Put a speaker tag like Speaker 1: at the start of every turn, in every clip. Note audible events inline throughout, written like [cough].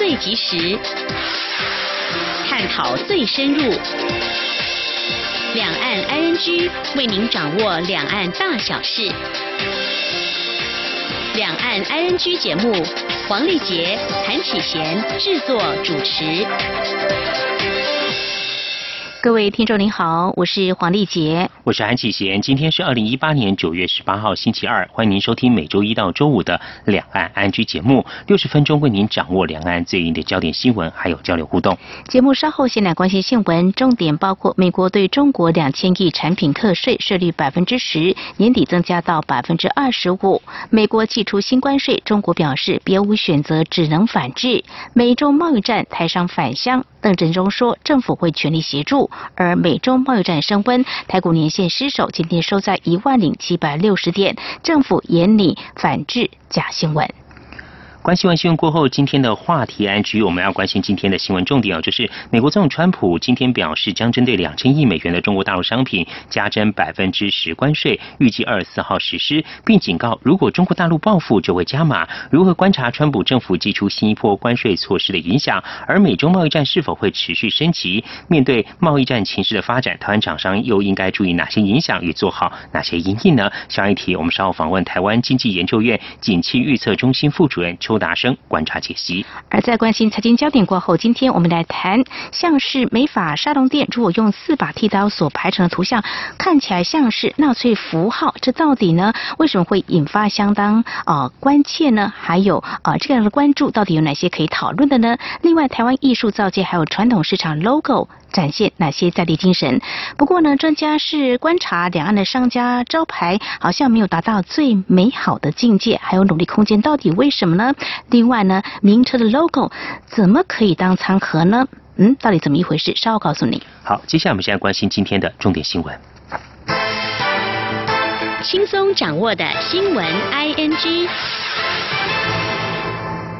Speaker 1: 最及时，探讨最深入。两岸 ING 为您掌握两岸大小事。两岸 ING 节目，黄丽杰、谭启贤制作主持。各位听众您好，我是黄丽杰，
Speaker 2: 我是韩启贤。今天是二零一八年九月十八号星期二，欢迎您收听每周一到周五的两岸安居节目，六十分钟为您掌握两岸最硬的焦点新闻，还有交流互动。
Speaker 1: 节目稍后先来关心新闻，重点包括美国对中国两千亿产品课税税率百分之十，年底增加到百分之二十五。美国祭出新关税，中国表示别无选择，只能反制。美中贸易战，台商返乡。邓振中说，政府会全力协助。而美中贸易战升温，台股年失守，今天收在一万零七百六十点。政府严厉反制假新闻。
Speaker 2: 关心完新闻过后，今天的话题安居，我们要关心今天的新闻重点啊，就是美国总统川普今天表示，将针对两千亿美元的中国大陆商品加征百分之十关税，预计二十四号实施，并警告如果中国大陆报复就会加码。如何观察川普政府寄出新一波关税措施的影响？而美中贸易战是否会持续升级？面对贸易战情势的发展，台湾厂商又应该注意哪些影响与做好哪些应应呢？下一题，我们稍后访问台湾经济研究院景气预测中心副主任。邱达生观察解析。
Speaker 1: 而在关心财经焦点过后，今天我们来谈，像是美法沙龙店，如果用四把剃刀所排成的图像，看起来像是纳粹符号，这到底呢？为什么会引发相当啊关切呢？还有啊这样的关注，到底有哪些可以讨论的呢？另外，台湾艺术造界还有传统市场 logo。展现哪些在地精神？不过呢，专家是观察两岸的商家招牌好像没有达到最美好的境界，还有努力空间，到底为什么呢？另外呢，名车的 logo 怎么可以当餐盒呢？嗯，到底怎么一回事？稍后告诉你。
Speaker 2: 好，接下来我们现在关心今天的重点新闻，
Speaker 1: 轻松掌握的新闻 I N G。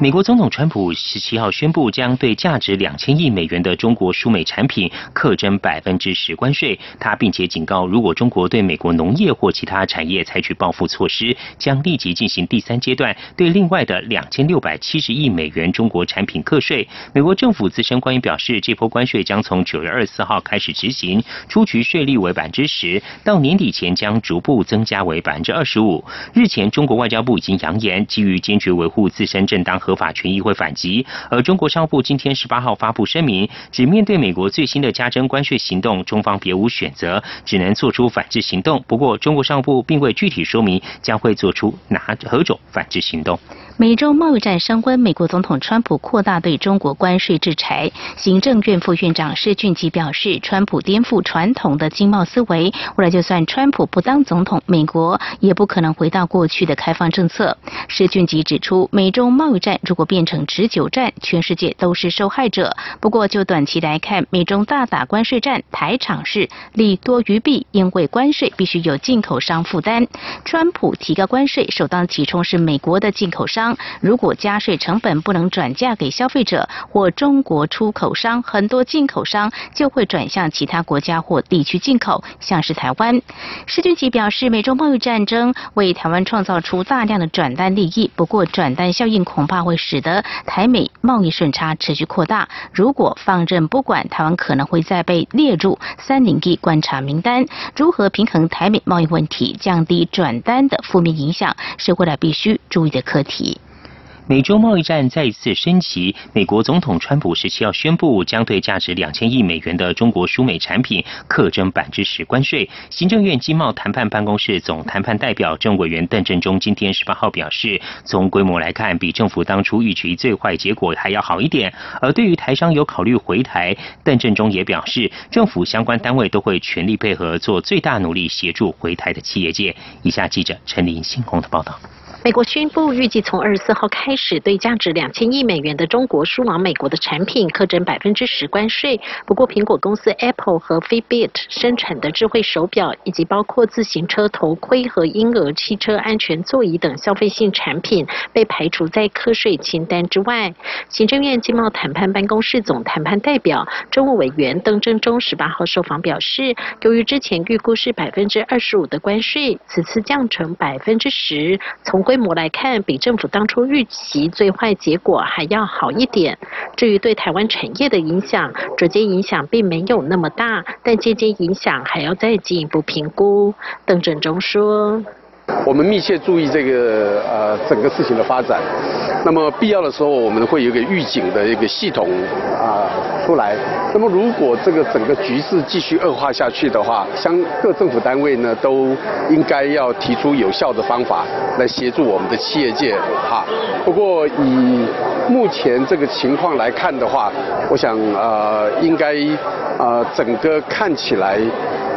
Speaker 2: 美国总统川普十七号宣布，将对价值两千亿美元的中国输美产品课征百分之十关税。他并且警告，如果中国对美国农业或其他产业采取报复措施，将立即进行第三阶段对另外的两千六百七十亿美元中国产品课税。美国政府资深官员表示，这波关税将从九月二十四号开始执行，初局税率为百分之十，到年底前将逐步增加为百分之二十五。日前，中国外交部已经扬言，基于坚决维护自身正当和合法权益会反击，而中国商务部今天十八号发布声明，只面对美国最新的加征关税行动，中方别无选择，只能做出反制行动。不过，中国商务部并未具体说明将会做出哪何种反制行动。
Speaker 1: 美洲贸易战升温，美国总统川普扩大对中国关税制裁。行政院副院长施俊吉表示，川普颠覆传统的经贸思维，未来就算川普不当总统，美国也不可能回到过去的开放政策。施俊吉指出，美中贸易战如果变成持久战，全世界都是受害者。不过就短期来看，美中大打关税战，台场是利多于弊，因为关税必须有进口商负担。川普提高关税，首当其冲是美国的进口商。如果加税成本不能转嫁给消费者或中国出口商，很多进口商就会转向其他国家或地区进口，像是台湾。施俊奇表示，美中贸易战争为台湾创造出大量的转单利益，不过转单效应恐怕会使得台美贸易顺差持续扩大。如果放任不管，台湾可能会再被列入三零一观察名单。如何平衡台美贸易问题，降低转单的负面影响，是未来必须注意的课题。
Speaker 2: 美洲贸易战再一次升级，美国总统川普十七号宣布，将对价值两千亿美元的中国输美产品课征百分之十关税。行政院经贸谈判办公室总谈判代表政委员邓振中今天十八号表示，从规模来看，比政府当初预期最坏结果还要好一点。而对于台商有考虑回台，邓振中也表示，政府相关单位都会全力配合，做最大努力协助回台的企业界。以下记者陈林星红的报道。
Speaker 3: 美国宣布，预计从二十四号开始，对价值两千亿美元的中国输往美国的产品课征百分之十关税。不过，苹果公司 Apple 和 Fitbit 生产的智慧手表，以及包括自行车头盔和婴儿汽车安全座椅等消费性产品，被排除在课税清单之外。行政院经贸谈判办公室总谈判代表、政务委员邓正中十八号受访表示，由于之前预估是百分之二十五的关税，此次降成百分之十，从规模来看，比政府当初预期最坏结果还要好一点。至于对台湾产业的影响，直接影响并没有那么大，但间接影响还要再进一步评估。邓振中说。
Speaker 4: 我们密切注意这个呃整个事情的发展，那么必要的时候我们会有一个预警的一个系统啊出来。那么如果这个整个局势继续恶化下去的话，相各政府单位呢都应该要提出有效的方法来协助我们的企业界哈。不过以目前这个情况来看的话，我想呃应该呃整个看起来。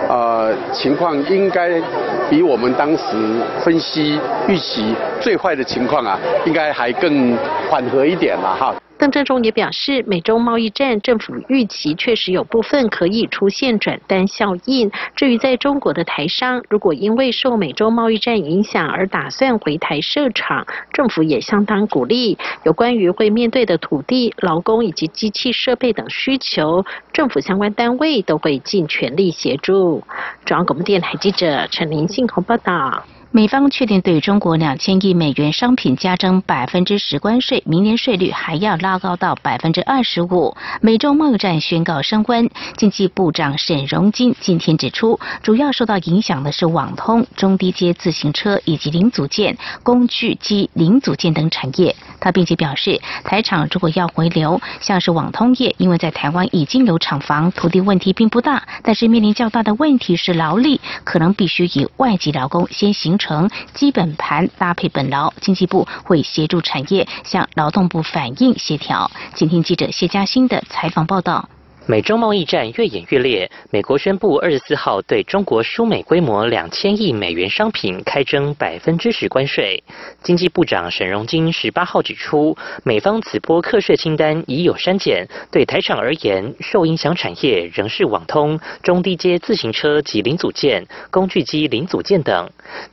Speaker 4: 呃，情况应该比我们当时分析预期最坏的情况啊，应该还更缓和一点了哈。
Speaker 3: 邓正中也表示，美中贸易战政府预期确实有部分可以出现转单效应。至于在中国的台商，如果因为受美洲贸易战影响而打算回台设厂，政府也相当鼓励。有关于会面对的土地、劳工以及机器设备等需求，政府相关单位都会尽全力协助。中央广播电台记者陈林信鸿报道。
Speaker 1: 美方确定对中国两千亿美元商品加征百分之十关税，明年税率还要拉高到百分之二十五。美中贸易战宣告升温，经济部长沈荣金今天指出，主要受到影响的是网通、中低阶自行车以及零组件、工具机零组件等产业。他并且表示，台厂如果要回流，像是网通业，因为在台湾已经有厂房，土地问题并不大，但是面临较大的问题是劳力，可能必须以外籍劳工先行成。基本盘搭配本劳，经济部会协助产业向劳动部反映协调。请听记者谢嘉欣的采访报道。
Speaker 5: 美中贸易战越演越烈，美国宣布二十四号对中国输美规模两千亿美元商品开征百分之十关税。经济部长沈荣金十八号指出，美方此波课税清单已有删减，对台厂而言，受影响产业仍是网通、中低阶自行车及零组件、工具机零组件等。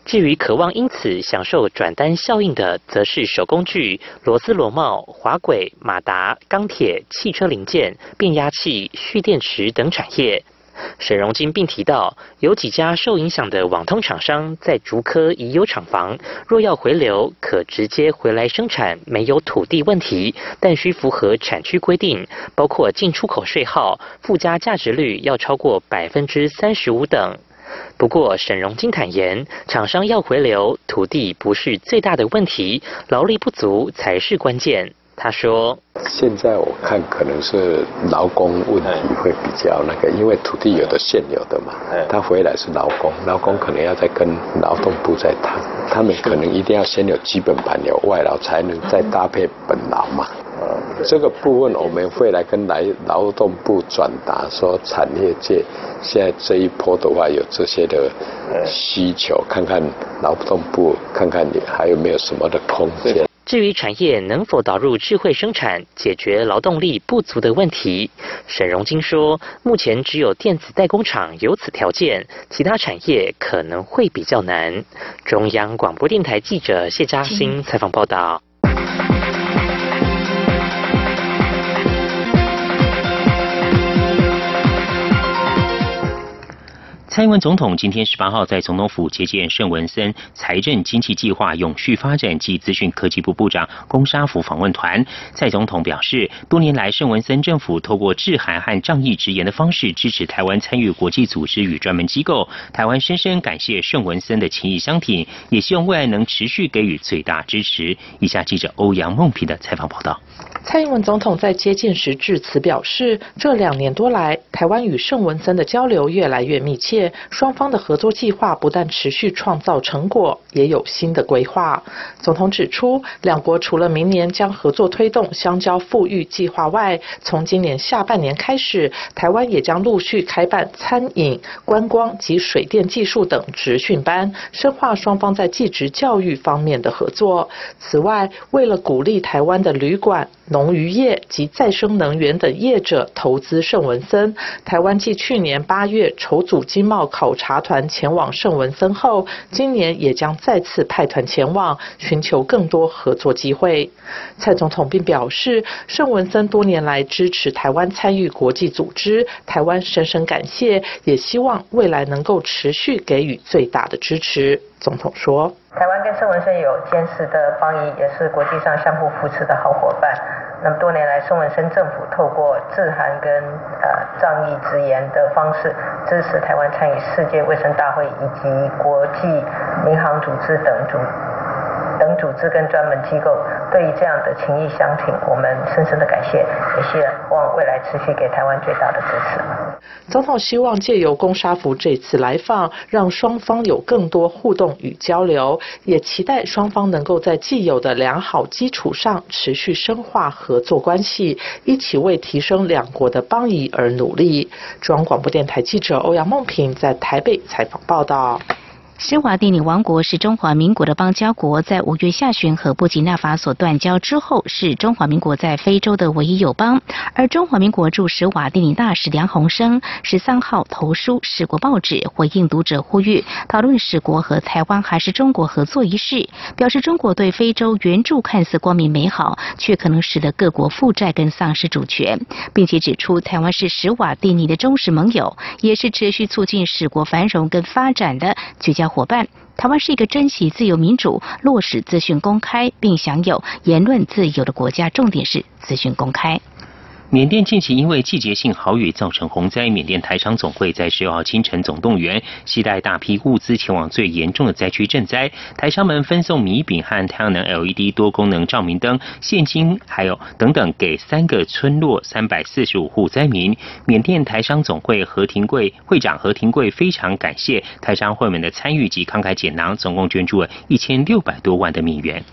Speaker 5: 至于渴望因此享受转单效应的，则是手工具、螺丝螺帽、滑轨、马达、钢铁、汽车零件、变压器。蓄电池等产业，沈荣金并提到，有几家受影响的网通厂商在竹科已有厂房，若要回流，可直接回来生产，没有土地问题，但需符合产区规定，包括进出口税号、附加价值率要超过百分之三十五等。不过，沈荣金坦言，厂商要回流，土地不是最大的问题，劳力不足才是关键。他说：“
Speaker 6: 现在我看可能是劳工问题会比较那个，因为土地有的现有的嘛，他回来是劳工，劳工可能要再跟劳动部再谈，他们可能一定要先有基本盘有外劳，才能再搭配本劳嘛。这个部分我们会来跟来劳动部转达，说产业界现在这一波的话有这些的需求，看看劳动部看看你还有没有什么的空间。”
Speaker 5: 至于产业能否导入智慧生产，解决劳动力不足的问题，沈荣金说，目前只有电子代工厂有此条件，其他产业可能会比较难。中央广播电台记者谢嘉欣采访报道。
Speaker 2: 蔡英文总统今天十八号在总统府接见盛文森财政经济计划永续发展及资讯科技部部长龚沙福访问团。蔡总统表示，多年来盛文森政府透过致函和仗义直言的方式支持台湾参与国际组织与专门机构，台湾深深感谢盛文森的情谊相挺，也希望未来能持续给予最大支持。以下记者欧阳梦平的采访报道。
Speaker 7: 蔡英文总统在接见时致辞表示，这两年多来，台湾与盛文森的交流越来越密切，双方的合作计划不但持续创造成果，也有新的规划。总统指出，两国除了明年将合作推动相交富裕计划外，从今年下半年开始，台湾也将陆续开办餐饮、观光及水电技术等职训班，深化双方在技职教育方面的合作。此外，为了鼓励台湾的旅馆，农渔业及再生能源等业者投资圣文森，台湾继去年八月筹组经贸考察团前往圣文森后，今年也将再次派团前往，寻求更多合作机会。蔡总统并表示，圣文森多年来支持台湾参与国际组织，台湾深深感谢，也希望未来能够持续给予最大的支持。总统说：“
Speaker 8: 台湾跟圣文生有坚实的邦谊，也是国际上相互扶持的好伙伴。那么多年来，圣文生政府透过致函跟呃仗义直言的方式，支持台湾参与世界卫生大会以及国际民航组织等组。”等组织跟专门机构对于这样的情谊相挺，我们深深的感谢，也希望未来持续给台湾最大的支持。
Speaker 7: 总统希望借由龚沙福这次来访，让双方有更多互动与交流，也期待双方能够在既有的良好基础上持续深化合作关系，一起为提升两国的邦谊而努力。中央广播电台记者欧阳梦平在台北采访报道。
Speaker 1: 施瓦蒂尼王国是中华民国的邦交国，在五月下旬和布吉纳法索断交之后，是中华民国在非洲的唯一友邦。而中华民国驻施瓦蒂尼大使梁鸿生十三号投书使国报纸，回应读者呼吁，讨论使国和台湾还是中国合作一事，表示中国对非洲援助看似光明美好，却可能使得各国负债跟丧失主权，并且指出台湾是施瓦蒂尼的忠实盟友，也是持续促进使国繁荣跟发展的绝佳。伙伴，台湾是一个珍惜自由民主、落实资讯公开并享有言论自由的国家。重点是资讯公开。
Speaker 2: 缅甸近期因为季节性豪雨造成洪灾，缅甸台商总会在十六号清晨总动员，携带大批物资前往最严重的灾区赈灾。台商们分送米饼和太阳能 LED 多功能照明灯、现金，还有等等，给三个村落三百四十五户灾民。缅甸台商总会何廷贵会长何廷贵非常感谢台商会们的参与及慷慨解囊，总共捐助了一千六百多万的美元。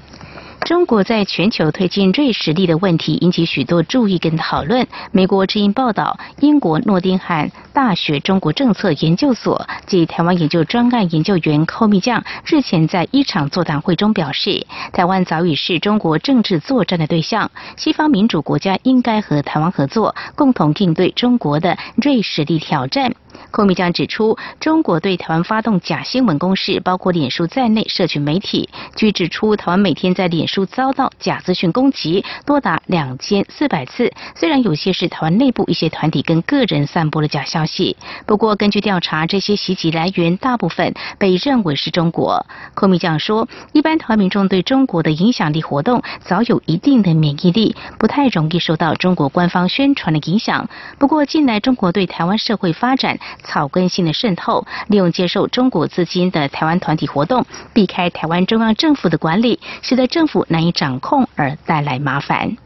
Speaker 1: 中国在全球推进瑞实力的问题引起许多注意跟讨论。美国之音报道，英国诺丁汉大学中国政策研究所及台湾研究专案研究员寇密将日前在一场座谈会中表示，台湾早已是中国政治作战的对象，西方民主国家应该和台湾合作，共同应对中国的瑞实力挑战。寇密将指出，中国对台湾发动假新闻攻势，包括脸书在内社群媒体。据指出，台湾每天在脸书遭到假资讯攻击多达两千四百次。虽然有些是台湾内部一些团体跟个人散播的假消息，不过根据调查，这些袭击来源大部分被认为是中国。寇密将说，一般台湾民众对中国的影响力活动早有一定的免疫力，不太容易受到中国官方宣传的影响。不过近来中国对台湾社会发展草根性的渗透，利用接受中国资金的台湾团体活动，避开台湾中央政府的管理，使得政府难以掌控，而带来麻烦。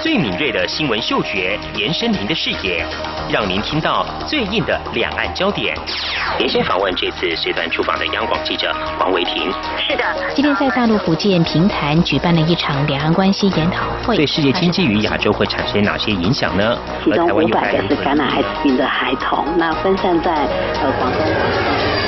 Speaker 2: 最敏锐的新闻嗅觉，延伸您的视野，让您听到最硬的两岸焦点。连线访问这次随团出访的央广记者黄维婷。
Speaker 3: 是的，
Speaker 1: 今天在大陆福建平潭举办了一场两岸关系研讨会，
Speaker 2: 对世界经济与亚洲会产生哪些影响呢？
Speaker 9: 其中五百个是感染艾滋病的孩童，那分散在呃广东。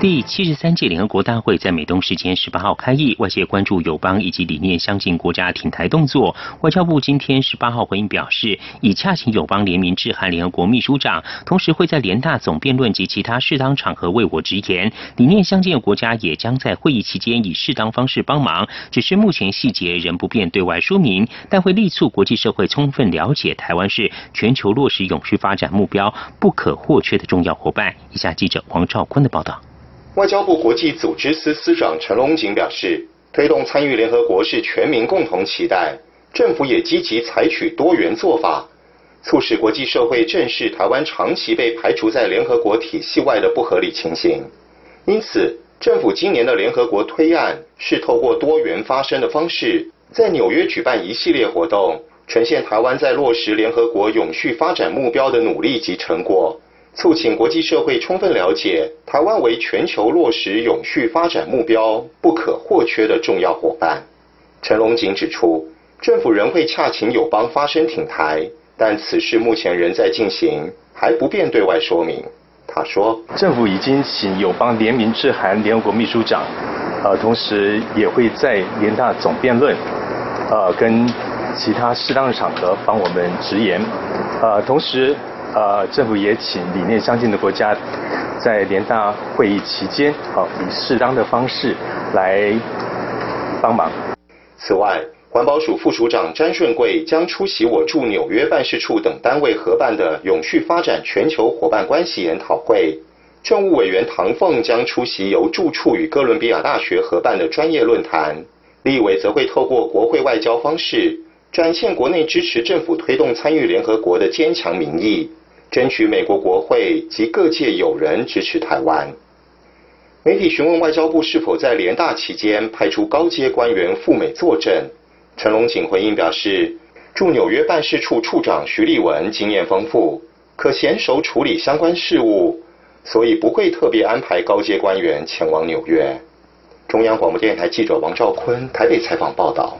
Speaker 2: 第七十三届联合国大会在美东时间十八号开议，外界关注友邦以及理念相近国家挺台动作。外交部今天十八号回应表示，已洽请友邦联名致函联合国秘书长，同时会在联大总辩论及其他适当场合为我直言。理念相近的国家也将在会议期间以适当方式帮忙，只是目前细节仍不便对外说明，但会力促国际社会充分了解台湾是全球落实永续发展目标不可或缺的重要伙伴。以下记者黄兆坤的报道。
Speaker 10: 外交部国际组织司司长陈龙锦表示，推动参与联合国是全民共同期待，政府也积极采取多元做法，促使国际社会正视台湾长期被排除在联合国体系外的不合理情形。因此，政府今年的联合国推案是透过多元发声的方式，在纽约举办一系列活动，呈现台湾在落实联合国永续发展目标的努力及成果，促请国际社会充分了解台湾为全球落实永续发展目标不可或缺的重要伙伴。陈龙锦指出。政府仍会洽请友邦发声挺台，但此事目前仍在进行，还不便对外说明。他说，
Speaker 11: 政府已经请友邦联名致函联合国秘书长，呃，同时也会在联大总辩论，呃，跟其他适当的场合帮我们直言。呃，同时，呃，政府也请理念相近的国家，在联大会议期间，好，以适当的方式来帮忙。
Speaker 10: 此外，环保署副署长詹顺贵将出席我驻纽约办事处等单位合办的永续发展全球伙伴关系研讨会，政务委员唐凤将出席由驻处与哥伦比亚大学合办的专业论坛，立委则会透过国会外交方式，展现国内支持政府推动参与联合国的坚强民意，争取美国国会及各界友人支持台湾。媒体询问外交部是否在联大期间派出高阶官员赴美坐镇。陈龙锦回应表示，驻纽约办事处处长徐立文经验丰富，可娴熟处理相关事务，所以不会特别安排高阶官员前往纽约。中央广播电台记者王兆坤台北采访报道。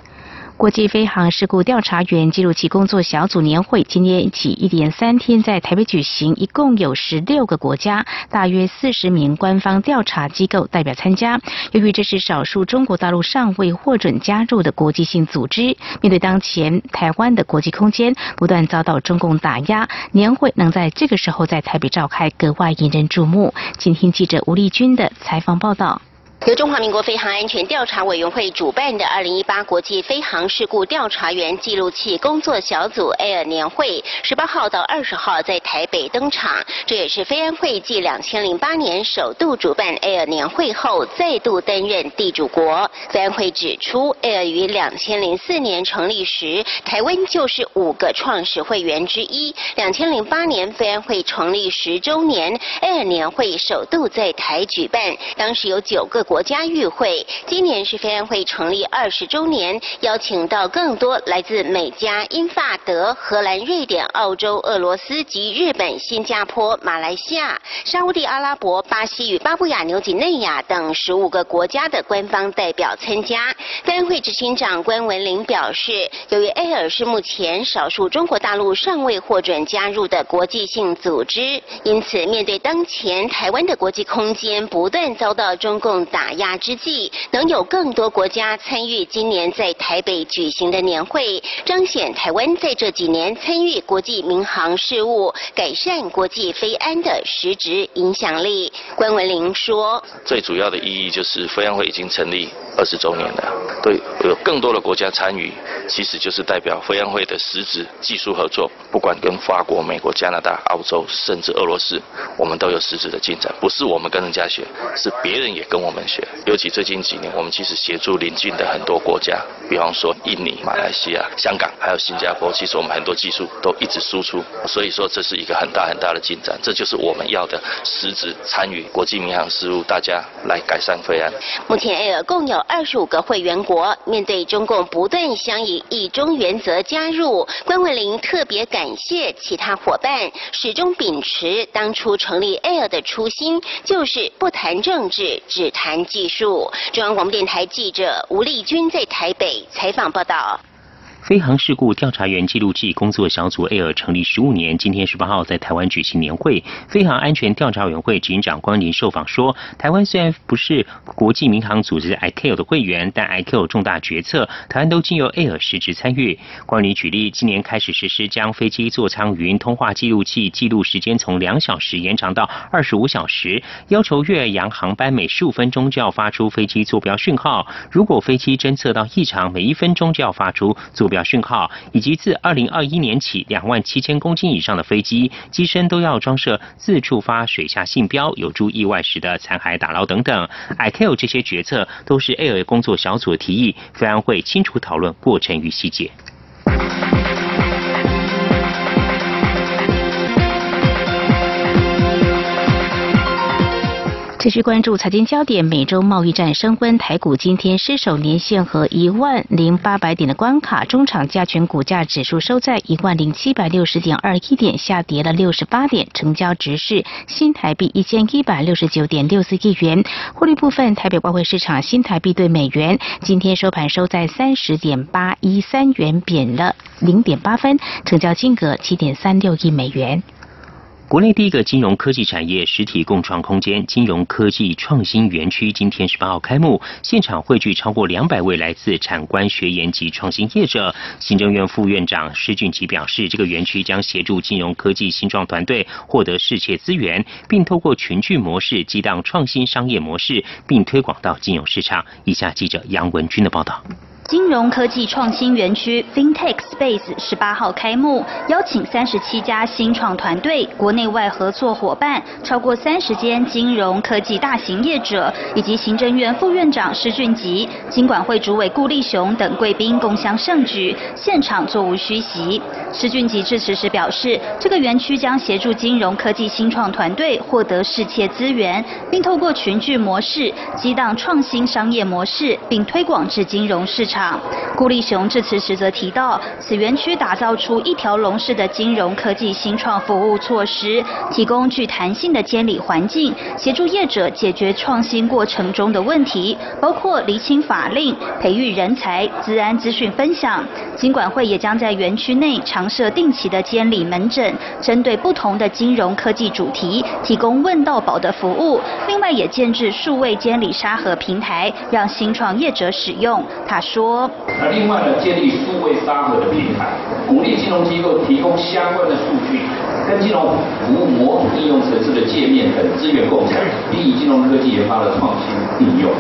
Speaker 1: 国际飞航事故调查员记录器工作小组年会今天起一连三天在台北举行，一共有十六个国家，大约四十名官方调查机构代表参加。由于这是少数中国大陆尚未获准加入的国际性组织，面对当前台湾的国际空间不断遭到中共打压，年会能在这个时候在台北召开，格外引人注目。请听记者吴丽君的采访报道。
Speaker 12: 由中华民国飞航安全调查委员会主办的二零一八国际飞航事故调查员记录器工作小组 Air 年会，十八号到二十号在台北登场。这也是飞安会继两千零八年首度主办 Air 年会后，再度担任地主国。飞安会指出，Air 于两千零四年成立时，台湾就是五个创始会员之一。两千零八年飞安会成立十周年，Air 年会首度在台举办，当时有九个。国家与会，今年是非安会成立二十周年，邀请到更多来自美加、英法德、荷兰、瑞典、澳洲、俄罗斯及日本、新加坡、马来西亚、沙地阿拉伯、巴西与巴布亚纽几内亚等十五个国家的官方代表参加。非安会执行长关文林表示，由于 Air 是目前少数中国大陆尚未获准加入的国际性组织，因此面对当前台湾的国际空间不断遭到中共打。打压之际，能有更多国家参与今年在台北举行的年会，彰显台湾在这几年参与国际民航事务、改善国际飞安的实质影响力。关文玲说：“
Speaker 13: 最主要的意义就是飞安会已经成立二十周年了，对，有更多的国家参与，其实就是代表飞安会的实质技术合作。不管跟法国、美国、加拿大、澳洲，甚至俄罗斯，我们都有实质的进展。不是我们跟人家学，是别人也跟我们。”尤其最近几年，我们其实协助邻近的很多国家，比方说印尼、马来西亚、香港，还有新加坡，其实我们很多技术都一直输出，所以说这是一个很大很大的进展，这就是我们要的实质参与国际民航事务，大家来改善飞安。
Speaker 12: 目前 Air 共有二十五个会员国，面对中共不断想以一中原则加入，关文林特别感谢其他伙伴，始终秉持当初成立 Air 的初心，就是不谈政治，只谈。技术，中央广播电台记者吴丽君在台北采访报道。
Speaker 2: 飞航事故调查员记录器工作小组 Air 成立十五年，今天十八号在台湾举行年会。飞航安全调查委员会执行长关林受访说，台湾虽然不是国际民航组织 ICAO 的会员，但 ICAO 重大决策，台湾都经由 Air 实质参与。关林举例，今年开始实施将飞机座舱语音通话记录器记录时间从两小时延长到二十五小时，要求越洋航班每十五分钟就要发出飞机坐标讯号，如果飞机侦测到异常，每一分钟就要发出坐。表讯号，以及自二零二一年起，两万七千公斤以上的飞机机身都要装设自触发水下信标，有助意外时的残骸打捞等等。I Q 这些决策都是 A A 工作小组提议，飞安会清楚讨论过程与细节。
Speaker 1: 继续关注财经焦点，美洲贸易战升温，台股今天失守年线和一万零八百点的关卡，中场加权股价指数收在一万零七百六十点二一点，下跌了六十八点，成交值是新台币一千一百六十九点六四亿元。汇率部分，台北外汇市场新台币对美元今天收盘收在三十点八一三元，贬了零点八分，成交金额七点三六亿美元。
Speaker 2: 国内第一个金融科技产业实体共创空间——金融科技创新园区，今天十八号开幕，现场汇聚超过两百位来自产官学研及创新业者。行政院副院长施俊吉表示，这个园区将协助金融科技新创团队获得世界资源，并透过群聚模式激荡创新商业模式，并推广到金融市场。以下记者杨文军的报道。
Speaker 14: 金融科技创新园区 FinTech Space 十八号开幕，邀请三十七家新创团队、国内外合作伙伴，超过三十间金融科技大型业者，以及行政院副院长施俊吉、金管会主委顾立雄等贵宾共襄盛举，现场座无虚席。施俊吉致辞时表示，这个园区将协助金融科技新创团队获得世切资源，并透过群聚模式激荡创新商业模式，并推广至金融市场。顾立雄致辞时则提到，此园区打造出一条龙式的金融科技新创服务措施，提供具弹性的监理环境，协助业者解决创新过程中的问题，包括厘清法令、培育人才、资安资讯分享。金管会也将在园区内常设定期的监理门诊，针对不同的金融科技主题，提供问到宝的服务。另外，也建制数位监理沙盒平台，让新创业者使用。他说。
Speaker 15: 那另外呢，建立数位沙盒的平台，鼓励金融机构提供相关的数据，跟金融服务模组应用程式的界面等资源共享，利于金融科技研发的创新应用。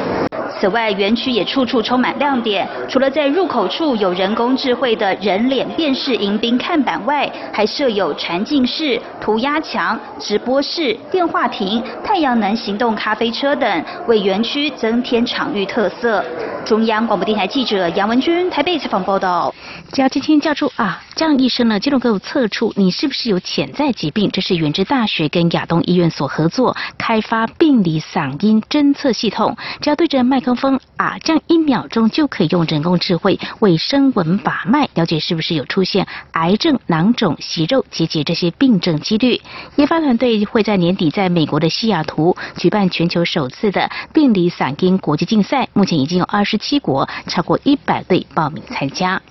Speaker 14: 此外，园区也处处充满亮点。除了在入口处有人工智慧的人脸辨识迎宾看板外，还设有沉浸式、涂鸦墙、直播室、电话亭、太阳能行动咖啡车等，为园区增添场域特色。中央广播电台记者杨文君台北采访报道。
Speaker 1: 只要今天叫出啊，这样一声呢，就能够测出你是不是有潜在疾病。这是远之大学跟亚东医院所合作开发病理嗓音侦测系统，只要对着麦克。风啊，这样一秒钟就可以用人工智慧为声纹把脉，了解是不是有出现癌症、囊肿、息肉、结节这些病症几率。研发团队会在年底在美国的西雅图举办全球首次的病理嗓音国际竞赛，目前已经有二十七国超过一百队报名参加。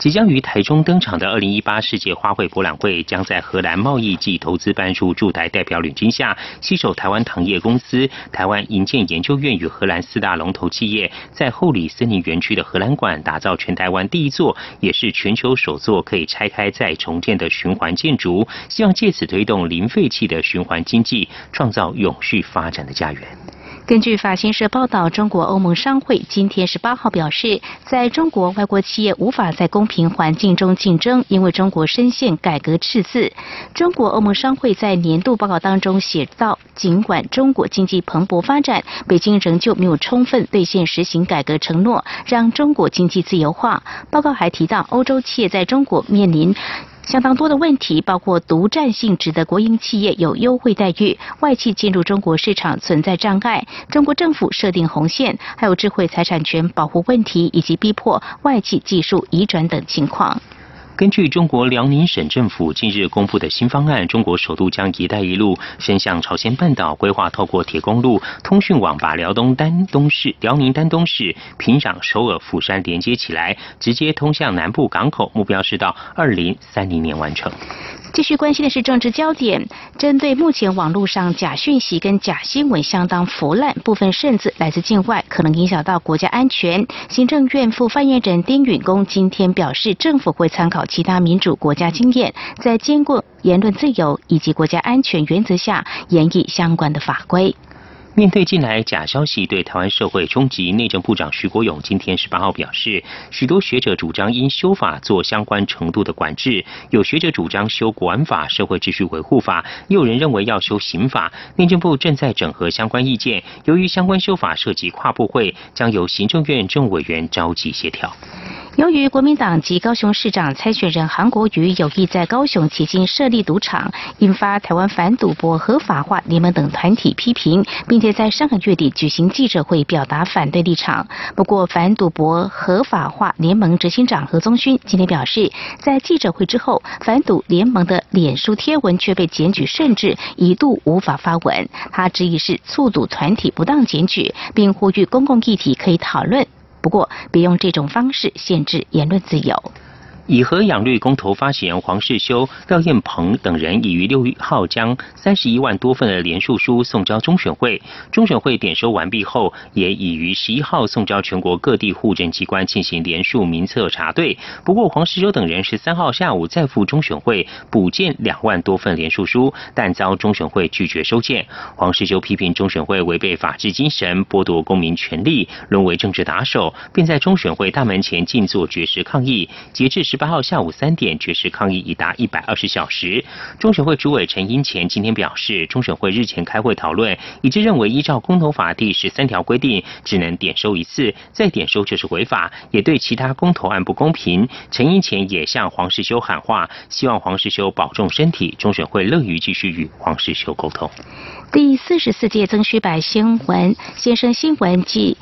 Speaker 2: 即将于台中登场的二零一八世界花卉博览会，将在荷兰贸易暨投资办事处驻台代表领军下，携手台湾糖业公司、台湾营建研究院与荷兰四大龙头企业，在后里森林园区的荷兰馆打造全台湾第一座，也是全球首座可以拆开再重建的循环建筑，希望借此推动零废弃的循环经济，创造永续发展的家园。
Speaker 1: 根据法新社报道，中国欧盟商会今天十八号表示，在中国外国企业无法在公平环境中竞争，因为中国深陷改革赤字。中国欧盟商会在年度报告当中写道，尽管中国经济蓬勃发展，北京仍旧没有充分兑现实行改革承诺，让中国经济自由化。报告还提到，欧洲企业在中国面临。相当多的问题，包括独占性质的国营企业有优惠待遇，外企进入中国市场存在障碍，中国政府设定红线，还有智慧财产权保护问题，以及逼迫外企技术移转等情况。
Speaker 2: 根据中国辽宁省政府近日公布的新方案，中国首都将“一带一路”伸向朝鲜半岛，规划透过铁公路、通讯网把辽东丹东市、辽宁丹东市、平壤、首尔、釜山连接起来，直接通向南部港口，目标是到二零三零年完成。
Speaker 1: 继续关心的是政治焦点，针对目前网络上假讯息跟假新闻相当腐烂，部分甚至来自境外，可能影响到国家安全。行政院副发言人丁允恭今天表示，政府会参考其他民主国家经验，在兼顾言论自由以及国家安全原则下，研议相关的法规。
Speaker 2: 面对近来假消息对台湾社会冲击，内政部长徐国勇今天十八号表示，许多学者主张因修法做相关程度的管制，有学者主张修国安法、社会秩序维护法，也有人认为要修刑法。内政部正在整合相关意见，由于相关修法涉及跨部会，将由行政院政委员召集协调。
Speaker 1: 由于国民党及高雄市长参选人韩国瑜有意在高雄起经设立赌场，引发台湾反赌博合法化联盟等团体批评，并且在上个月底举行记者会表达反对立场。不过，反赌博合法化联盟执行长何宗勋今天表示，在记者会之后，反赌联盟的脸书贴文却被检举，甚至一度无法发文。他质疑是促赌团体不当检举，并呼吁公共议题可以讨论。不过，别用这种方式限制言论自由。
Speaker 2: 以和养绿公投发起人黄世修、廖燕鹏等人已于六号将三十一万多份的连署书送交中选会，中选会点收完毕后，也已于十一号送交全国各地户政机关进行连署名册查对。不过，黄世修等人十三号下午再赴中选会补件两万多份连署书，但遭中选会拒绝收件。黄世修批评中选会违背法治精神，剥夺公民权利，沦为政治打手，并在中选会大门前静坐绝食抗议。截至十八号下午三点，绝食抗议已达一百二十小时。中选会主委陈英前今天表示，中选会日前开会讨论，一致认为依照公投法第十三条规定，只能点收一次，再点收就是违法，也对其他公投案不公平。陈英前也向黄世修喊话，希望黄世修保重身体。中选会乐于继续与黄世修沟通。
Speaker 1: 第四十四届曾虚白新闻先生新闻记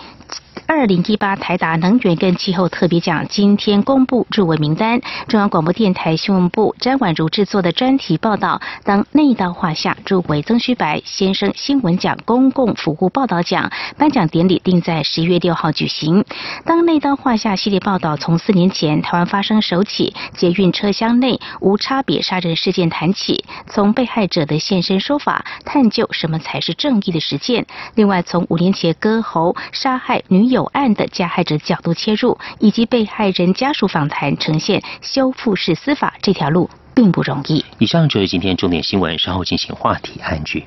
Speaker 1: 二零一八台达能源跟气候特别奖今天公布入围名单。中央广播电台新闻部詹婉如制作的专题报道，当内刀画下入围曾虚白先生新闻奖公共服务报道奖颁奖典礼定在十一月六号举行。当内刀画下系列报道从四年前台湾发生首起捷运车厢内无差别杀人事件谈起，从被害者的现身说法探究什么才是正义的实践。另外，从五年前割喉杀害女友。案的加害者角度切入，以及被害人家属访谈，呈现修复式司法这条路并不容易。
Speaker 2: 以上就是今天重点新闻，稍后进行话题安居。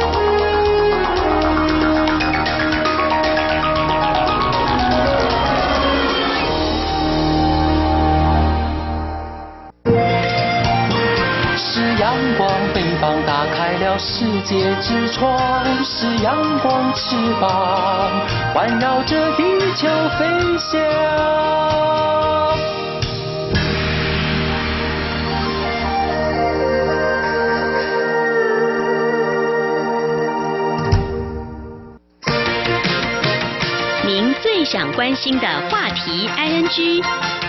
Speaker 16: 世界之窗是阳光翅膀，环绕着地球飞翔。
Speaker 17: 您最想关心的话题，ING。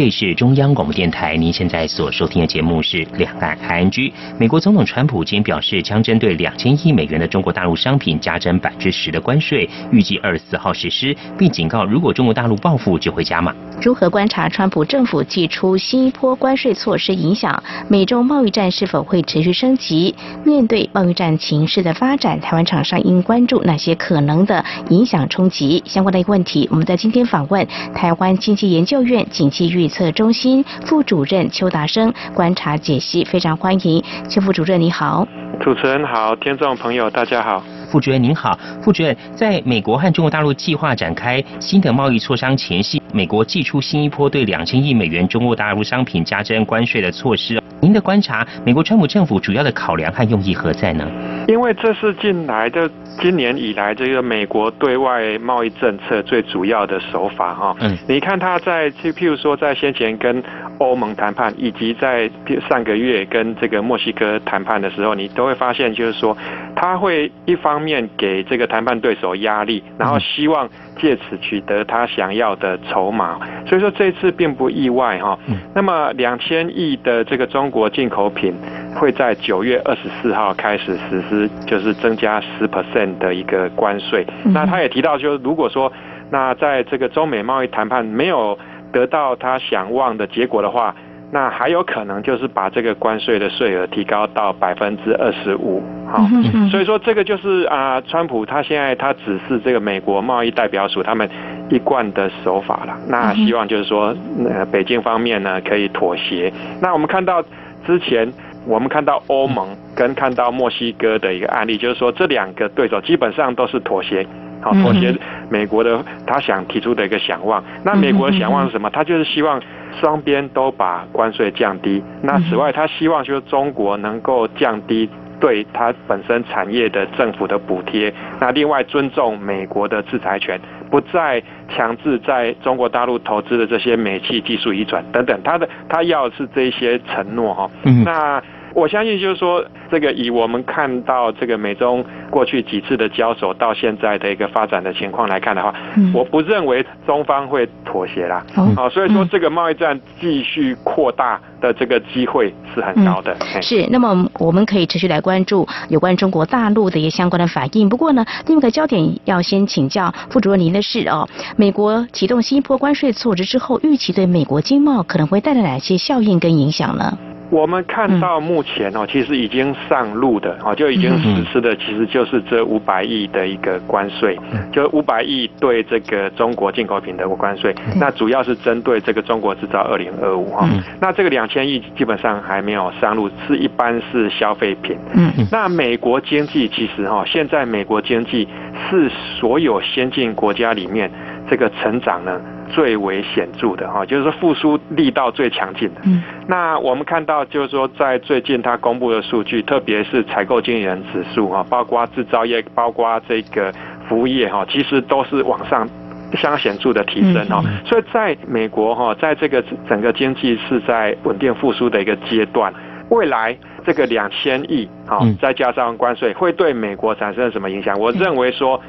Speaker 2: 这里是中央广播电台，您现在所收听的节目是《两岸 ING》。美国总统川普今天表示，将针对两千亿美元的中国大陆商品加征百分之十的关税，预计二十四号实施，并警告如果中国大陆报复就会加码。
Speaker 1: 如何观察川普政府祭出新一波关税措施影响美中贸易战是否会持续升级？面对贸易战情势的发展，台湾厂商应关注哪些可能的影响冲击？相关的一个问题，我们在今天访问台湾经济研究院经济预测中心副主任邱达生观察解析，非常欢迎邱副主任，你好。
Speaker 18: 主持人好，听众朋友大家好。
Speaker 2: 副主任您好，副主任，在美国和中国大陆计划展开新的贸易磋商前夕，美国寄出新一波对两千亿美元中国大陆商品加征关税的措施。您的观察，美国川普政府主要的考量和用意何在呢？
Speaker 18: 因为这是近来的今年以来这个美国对外贸易政策最主要的手法哈。嗯，你看他在譬如说在先前跟欧盟谈判，以及在上个月跟这个墨西哥谈判的时候，你都会发现，就是说，他会一方面给这个谈判对手压力，然后希望借此取得他想要的筹码。所以说这次并不意外哈。那么两千亿的这个中国进口品会在九月二十四号开始实施，就是增加十 percent 的一个关税。那他也提到，就是如果说那在这个中美贸易谈判没有得到他想望的结果的话，那还有可能就是把这个关税的税额提高到百分之二十五，好，所以说这个就是啊，川普他现在他只是这个美国贸易代表署他们一贯的手法了。那希望就是说，呃，北京方面呢可以妥协。那我们看到之前我们看到欧盟跟看到墨西哥的一个案例，就是说这两个对手基本上都是妥协。好，妥协美国的他想提出的一个想望。那美国的想望是什么？他就是希望双边都把关税降低。那此外，他希望就是中国能够降低对他本身产业的政府的补贴。那另外尊重美国的制裁权，不再强制在中国大陆投资的这些煤气技术移转等等。他的他要是这些承诺哈。那。我相信，就是说，这个以我们看到这个美中过去几次的交手到现在的一个发展的情况来看的话，我不认为中方会妥协啦。好，所以说这个贸易战继续扩大的这个机会是很高的。
Speaker 1: 是，那么我们可以持续来关注有关中国大陆的一些相关的反应。不过呢，另一个焦点要先请教副主任您的是哦，美国启动新一波关税措施之后，预期对美国经贸可能会带来哪些效应跟影响呢？
Speaker 18: 我们看到目前哦，其实已经上路的哦，就已经实施的，其实就是这五百亿的一个关税，就五百亿对这个中国进口品的关税，那主要是针对这个中国制造二零二五哈。那这个两千亿基本上还没有上路，是一般是消费品。嗯那美国经济其实哈，现在美国经济是所有先进国家里面这个成长呢。最为显著的哈，就是复苏力道最强劲的。嗯，那我们看到就是说，在最近它公布的数据，特别是采购经理人指数哈，包括制造业，包括这个服务业哈，其实都是往上相当显著的提升哈。所以在美国哈，在这个整个经济是在稳定复苏的一个阶段，未来这个两千亿哈，再加上关税，会对美国产生什么影响？我认为说。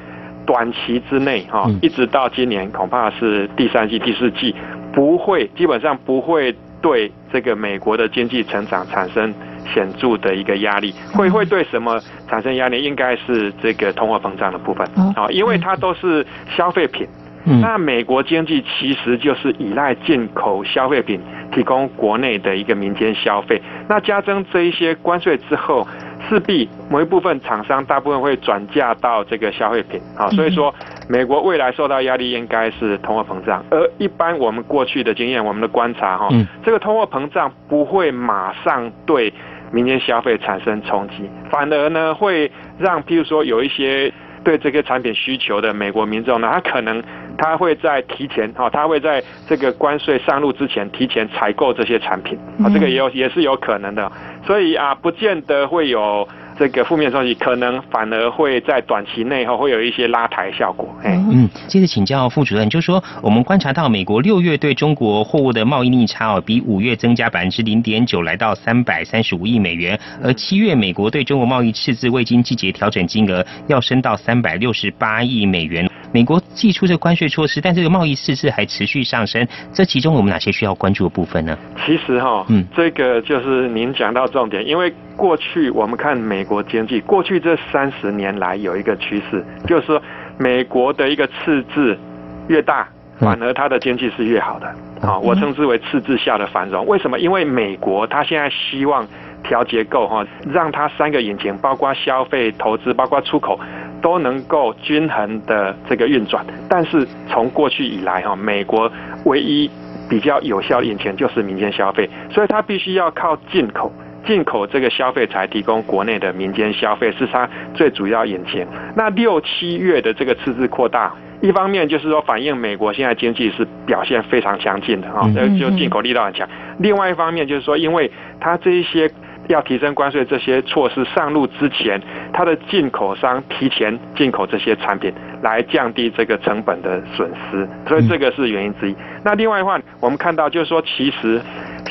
Speaker 18: 短期之内，哈，一直到今年，恐怕是第三季、第四季，不会，基本上不会对这个美国的经济成长产生显著的一个压力。会会对什么产生压力？应该是这个通货膨胀的部分，啊，因为它都是消费品。那美国经济其实就是依赖进口消费品提供国内的一个民间消费。那加征这一些关税之后。势必某一部分厂商大部分会转嫁到这个消费品。啊，所以说美国未来受到压力应该是通货膨胀，而一般我们过去的经验，我们的观察哈，这个通货膨胀不会马上对民间消费产生冲击，反而呢会让譬如说有一些对这个产品需求的美国民众呢，他可能他会在提前哈，他会在这个关税上路之前提前采购这些产品啊，这个也有也是有可能的。所以啊，不见得会有这个负面消息，可能反而会在短期内哈会有一些拉抬效果。
Speaker 2: 嗯，接着请教副主任，就是说我们观察到美国六月对中国货物的贸易逆差哦，比五月增加百分之零点九，来到三百三十五亿美元，而七月美国对中国贸易赤字未经季节调整金额要升到三百六十八亿美元。美国寄出这关税措施，但这个贸易赤字还持续上升，这其中我们哪些需要关注的部分呢？
Speaker 18: 其实哈，嗯，这个就是您讲到重点，因为过去我们看美国经济，过去这三十年来有一个趋势，就是说美国的一个赤字越大，反而它的经济是越好的。啊，我称之为赤字下的繁荣。为什么？因为美国它现在希望调结构哈，让它三个引擎，包括消费、投资，包括出口。都能够均衡的这个运转，但是从过去以来哈，美国唯一比较有效的引擎就是民间消费，所以它必须要靠进口，进口这个消费才提供国内的民间消费，是它最主要引擎。那六七月的这个赤字扩大，一方面就是说反映美国现在经济是表现非常强劲的哈，就进口力道很强；另外一方面就是说，因为它这一些。要提升关税这些措施上路之前，它的进口商提前进口这些产品，来降低这个成本的损失，所以这个是原因之一。那另外的话，我们看到就是说，其实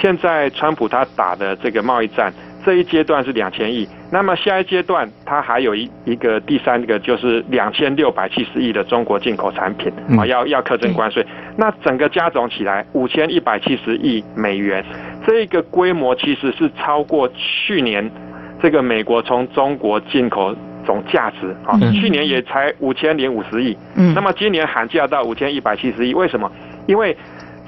Speaker 18: 现在川普他打的这个贸易战，这一阶段是两千亿，那么下一阶段它还有一一个第三个就是两千六百七十亿的中国进口产品啊，要要课征关税，那整个加总起来五千一百七十亿美元，这个规模其实是超过去年这个美国从中国进口总价值啊，去年也才五千零五十亿，嗯，那么今年喊价到五千一百七十亿，为什么？因为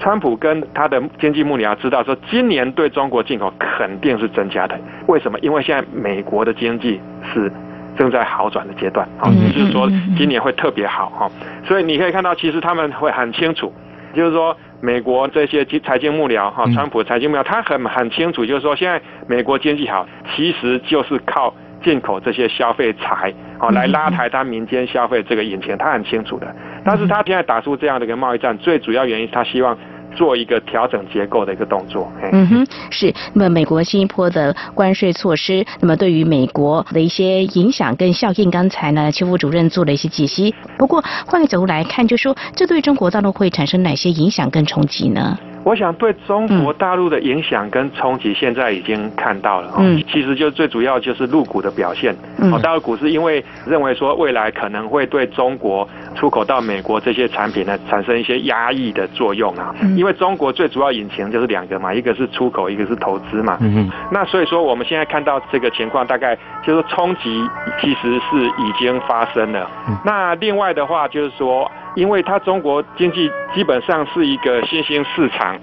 Speaker 18: 川普跟他的经济幕僚知道说，今年对中国进口肯定是增加的。为什么？因为现在美国的经济是正在好转的阶段，啊，就是说今年会特别好哈。所以你可以看到，其实他们会很清楚，就是说美国这些财经幕僚哈，川普财经幕僚，他很很清楚，就是说现在美国经济好，其实就是靠进口这些消费财，哦，来拉抬他民间消费这个引擎，他很清楚的。但是他现在打出这样的一个贸易战，最主要原因是他希望做一个调整结构的一个动作。
Speaker 1: 嗯哼，是。那么美国新一波的关税措施，那么对于美国的一些影响跟效应，刚才呢邱副主任做了一些解析。不过换个角度来看，就说这对中国大陆会产生哪些影响跟冲击呢？
Speaker 18: 我想对中国大陆的影响跟冲击，现在已经看到了。嗯，其实就最主要就是入股的表现。嗯，大陆股市因为认为说未来可能会对中国出口到美国这些产品呢产生一些压抑的作用啊。嗯，因为中国最主要引擎就是两个嘛，一个是出口，一个是投资嘛。嗯嗯。那所以说我们现在看到这个情况，大概就是冲击其实是已经发生了。那另外的话就是说。因为它中国经济基本上是一个新兴市场，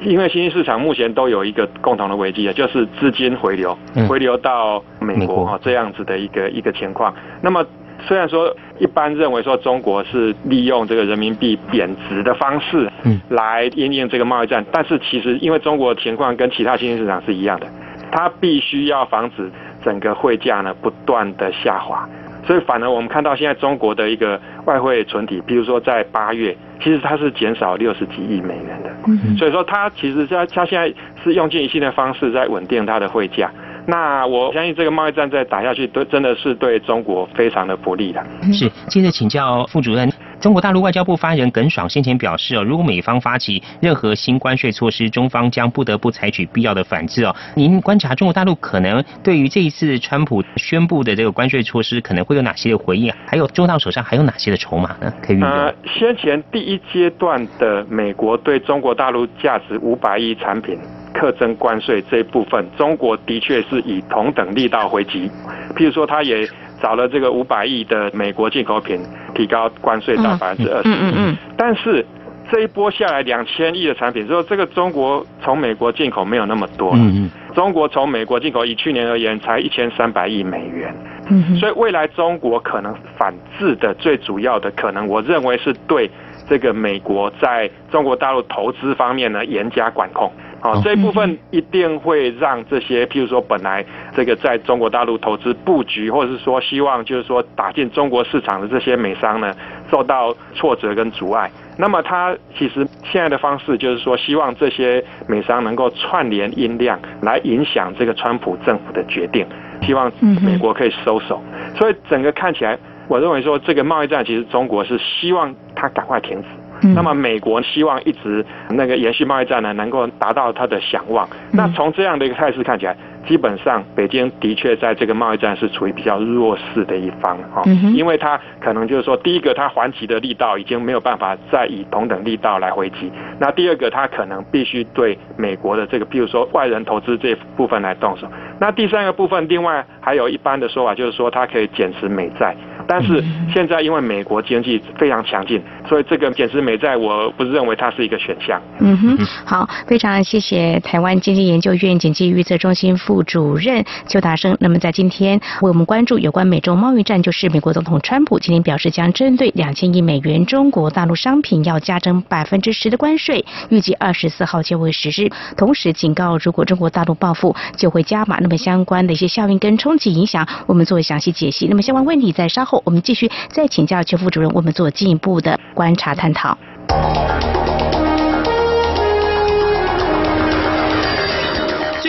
Speaker 18: 因为新兴市场目前都有一个共同的危机啊，就是资金回流，回流到美国啊这样子的一个一个情况。那么虽然说一般认为说中国是利用这个人民币贬值的方式，嗯，来应应这个贸易战，但是其实因为中国情况跟其他新兴市场是一样的，它必须要防止整个汇价呢不断的下滑。所以反而我们看到现在中国的一个外汇存底，比如说在八月，其实它是减少六十几亿美元的。嗯，所以说它其实它它现在是用尽一切的方式在稳定它的汇价。那我相信这个贸易战再打下去，都真的是对中国非常的不利的。
Speaker 2: 是，接着请教副主任。中国大陆外交部发言人耿爽先前表示哦，如果美方发起任何新关税措施，中方将不得不采取必要的反制哦。您观察中国大陆可能对于这一次川普宣布的这个关税措施，可能会有哪些的回应？还有中道手上还有哪些的筹码呢？可以运用？呃，
Speaker 18: 先前第一阶段的美国对中国大陆价值五百亿产品课征关税这一部分，中国的确是以同等力道回击。譬如说，他也。找了这个五百亿的美国进口品，提高关税到百分之二十。嗯嗯嗯。但是这一波下来两千亿的产品之后，这个中国从美国进口没有那么多了。嗯嗯。中国从美国进口以去年而言才一千三百亿美元。嗯所以未来中国可能反制的最主要的可能，我认为是对这个美国在中国大陆投资方面呢严加管控。好，这一部分一定会让这些，譬如说本来这个在中国大陆投资布局，或者是说希望就是说打进中国市场的这些美商呢，受到挫折跟阻碍。那么他其实现在的方式就是说，希望这些美商能够串联音量来影响这个川普政府的决定，希望美国可以收手。所以整个看起来，我认为说这个贸易战其实中国是希望它赶快停止。那么美国希望一直那个延续贸易战呢，能够达到他的想望。那从这样的一个态势看起来，基本上北京的确在这个贸易战是处于比较弱势的一方哈，因为他可能就是说，第一个他还击的力道已经没有办法再以同等力道来回击。那第二个他可能必须对美国的这个，譬如说外人投资这部分来动手。那第三个部分，另外还有一般的说法就是说，它可以减持美债。但是现在因为美国经济非常强劲，所以这个减持美债，我不是认为它是一个选项。
Speaker 1: 嗯哼，好，非常谢谢台湾经济研究院经济预测中心副主任邱达生。那么在今天为我们关注有关美洲贸易战，就是美国总统川普今天表示将针对两千亿美元中国大陆商品要加征百分之十的关税，预计二十四号就会实施。同时警告，如果中国大陆报复，就会加码。那么相关的一些效应跟冲击影响，我们做详细解析。那么相关问题在稍后。我们继续再请教邱副主任，我们做进一步的观察探讨。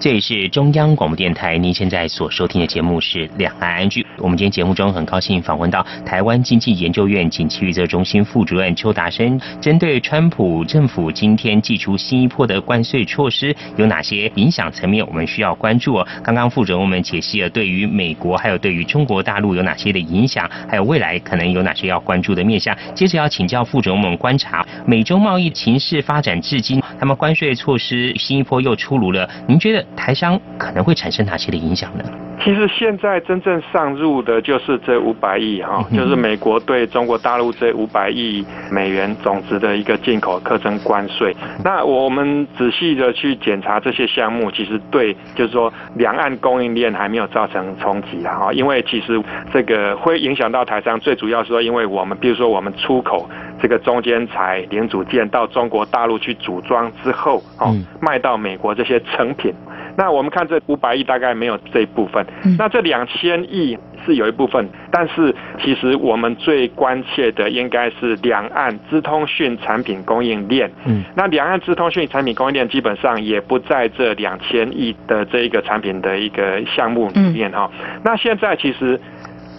Speaker 2: 这里是中央广播电台，您现在所收听的节目是《两岸安居》。我们今天节目中很高兴访问到台湾经济研究院景气预测中心副主任邱达生，针对川普政府今天祭出新一波的关税措施，有哪些影响层面我们需要关注？刚刚副主任我们解析了对于美国还有对于中国大陆有哪些的影响，还有未来可能有哪些要关注的面向。接着要请教副主任，我们观察美中贸易情势发展至今，他们关税措施新一波又出炉了，您觉得？台商可能会产生哪些的影响呢？
Speaker 18: 其实现在真正上入的就是这五百亿哈，就是美国对中国大陆这五百亿美元总值的一个进口课征关税。那我们仔细的去检查这些项目，其实对就是说两岸供应链还没有造成冲击啊，哈，因为其实这个会影响到台商，最主要是说，因为我们比如说我们出口这个中间材零组件到中国大陆去组装之后，哦，卖到美国这些成品。那我们看这五百亿大概没有这一部分，那这两千亿是有一部分，但是其实我们最关切的应该是两岸资通讯产品供应链。嗯，那两岸资通讯产品供应链基本上也不在这两千亿的这一个产品的一个项目里面哈。那现在其实。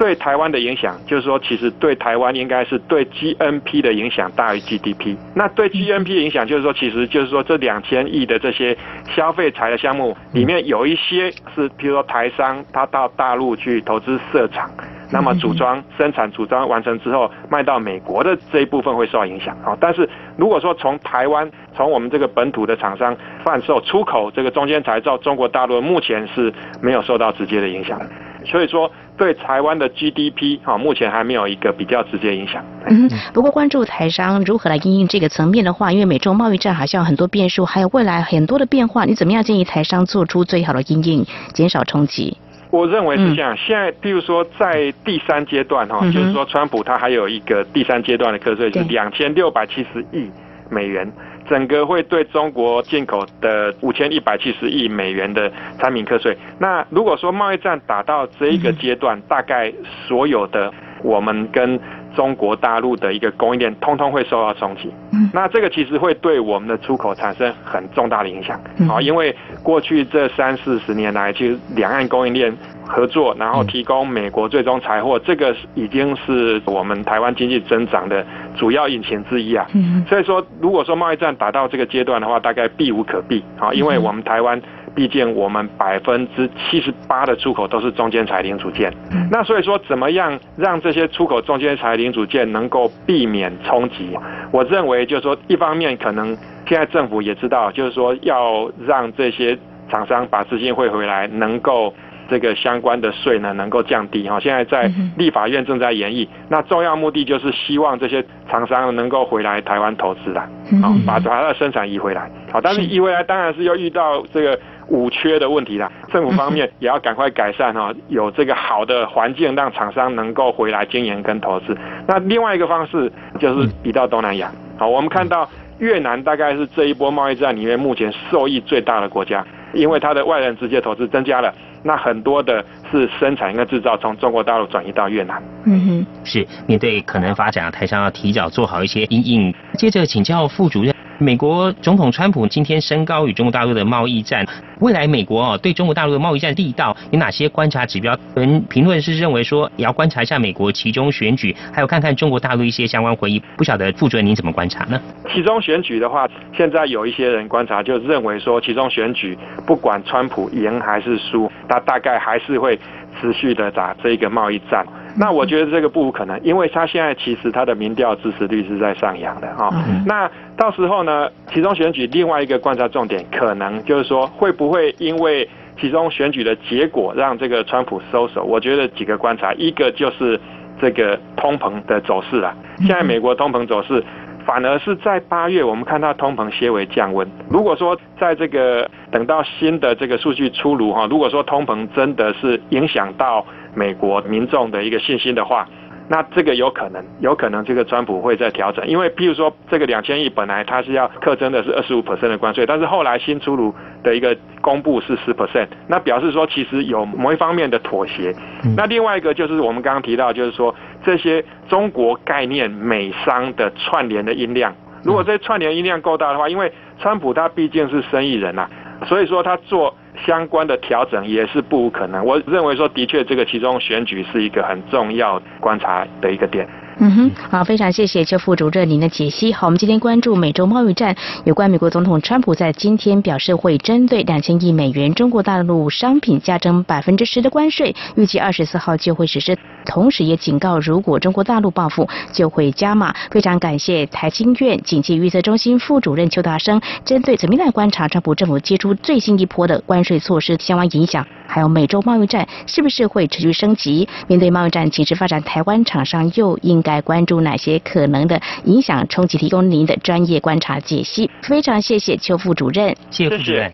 Speaker 18: 对台湾的影响，就是说，其实对台湾应该是对 GNP 的影响大于 GDP。那对 GNP 的影响，就是说，其实就是说，这两千亿的这些消费财的项目里面，有一些是，比如说台商他到大陆去投资设厂，那么组装生产组装完成之后卖到美国的这一部分会受到影响啊。但是如果说从台湾从我们这个本土的厂商贩售出口这个中间材到中国大陆，目前是没有受到直接的影响。所以说。对台湾的 GDP 哈，目前还没有一个比较直接影响。
Speaker 1: 嗯，不过关注台商如何来应应这个层面的话，因为美中贸易战好像有很多变数，还有未来很多的变化，你怎么样建议台商做出最好的应应，减少冲击？
Speaker 18: 我认为是这样。现在，比如说在第三阶段哈，就是说川普他还有一个第三阶段的课税是两千六百七十亿美元。整个会对中国进口的五千一百七十亿美元的产品课税。那如果说贸易战打到这一个阶段，大概所有的我们跟中国大陆的一个供应链，通通会受到冲击。那这个其实会对我们的出口产生很重大的影响。啊，因为过去这三四十年来，其实两岸供应链。合作，然后提供美国最终财货，这个已经是我们台湾经济增长的主要引擎之一啊。所以说，如果说贸易战打到这个阶段的话，大概避无可避啊，因为我们台湾毕竟我们百分之七十八的出口都是中间材零组件，那所以说怎么样让这些出口中间材零组件能够避免冲击？我认为就是说，一方面可能现在政府也知道，就是说要让这些厂商把资金汇回来，能够这个相关的税呢能够降低哈。现在在立法院正在研议，那重要目的就是希望这些厂商能够回来台湾投资啦，好把它的生产移回来。好，但是移回来当然是又遇到这个。五缺的问题啦，政府方面也要赶快改善哈，有这个好的环境让厂商能够回来经营跟投资。那另外一个方式就是移到东南亚。好，我们看到越南大概是这一波贸易战里面目前受益最大的国家，因为它的外人直接投资增加了，那很多的是生产跟制造从中国大陆转移到越南。
Speaker 2: 嗯哼，是面对可能发展，台商要提早做好一些应应。接着请教副主任。美国总统川普今天升高与中国大陆的贸易战，未来美国哦对中国大陆的贸易战力道有哪些观察指标？人评论是认为说也要观察一下美国其中选举，还有看看中国大陆一些相关回应。不晓得副主任您怎么观察呢？
Speaker 18: 其中选举的话，现在有一些人观察就认为说，其中选举不管川普赢还是输，他大概还是会持续的打这个贸易战。那我觉得这个不可能，因为他现在其实他的民调支持率是在上扬的哈。那到时候呢，其中选举另外一个观察重点，可能就是说会不会因为其中选举的结果让这个川普收手？我觉得几个观察，一个就是这个通膨的走势啊。现在美国通膨走势反而是在八月，我们看到通膨些微降温。如果说在这个等到新的这个数据出炉哈，如果说通膨真的是影响到。美国民众的一个信心的话，那这个有可能，有可能这个川普会再调整，因为譬如说这个两千亿本来他是要课征的是二十五 percent 的关税，但是后来新出炉的一个公布是十 percent，那表示说其实有某一方面的妥协。那另外一个就是我们刚刚提到，就是说这些中国概念美商的串联的音量，如果这串联音量够大的话，因为川普他毕竟是生意人呐，所以说他做。相关的调整也是不无可能。我认为说，的确，这个其中选举是一个很重要观察的一个点。
Speaker 1: 嗯哼，好，非常谢谢邱副主任您的解析。好，我们今天关注美洲贸易战，有关美国总统川普在今天表示会针对两千亿美元中国大陆商品加征百分之十的关税，预计二十四号就会实施。同时也警告，如果中国大陆报复，就会加码。非常感谢台经院经济预测中心副主任邱达生，针对怎么来观察川普政府接出最新一波的关税措施相关影响，还有美洲贸易战是不是会持续升级？面对贸易战形势发展，台湾厂商又应该。来关注哪些可能的影响冲击？提供您的专业观察解析，非常谢谢邱副主任。
Speaker 2: 谢谢副主任。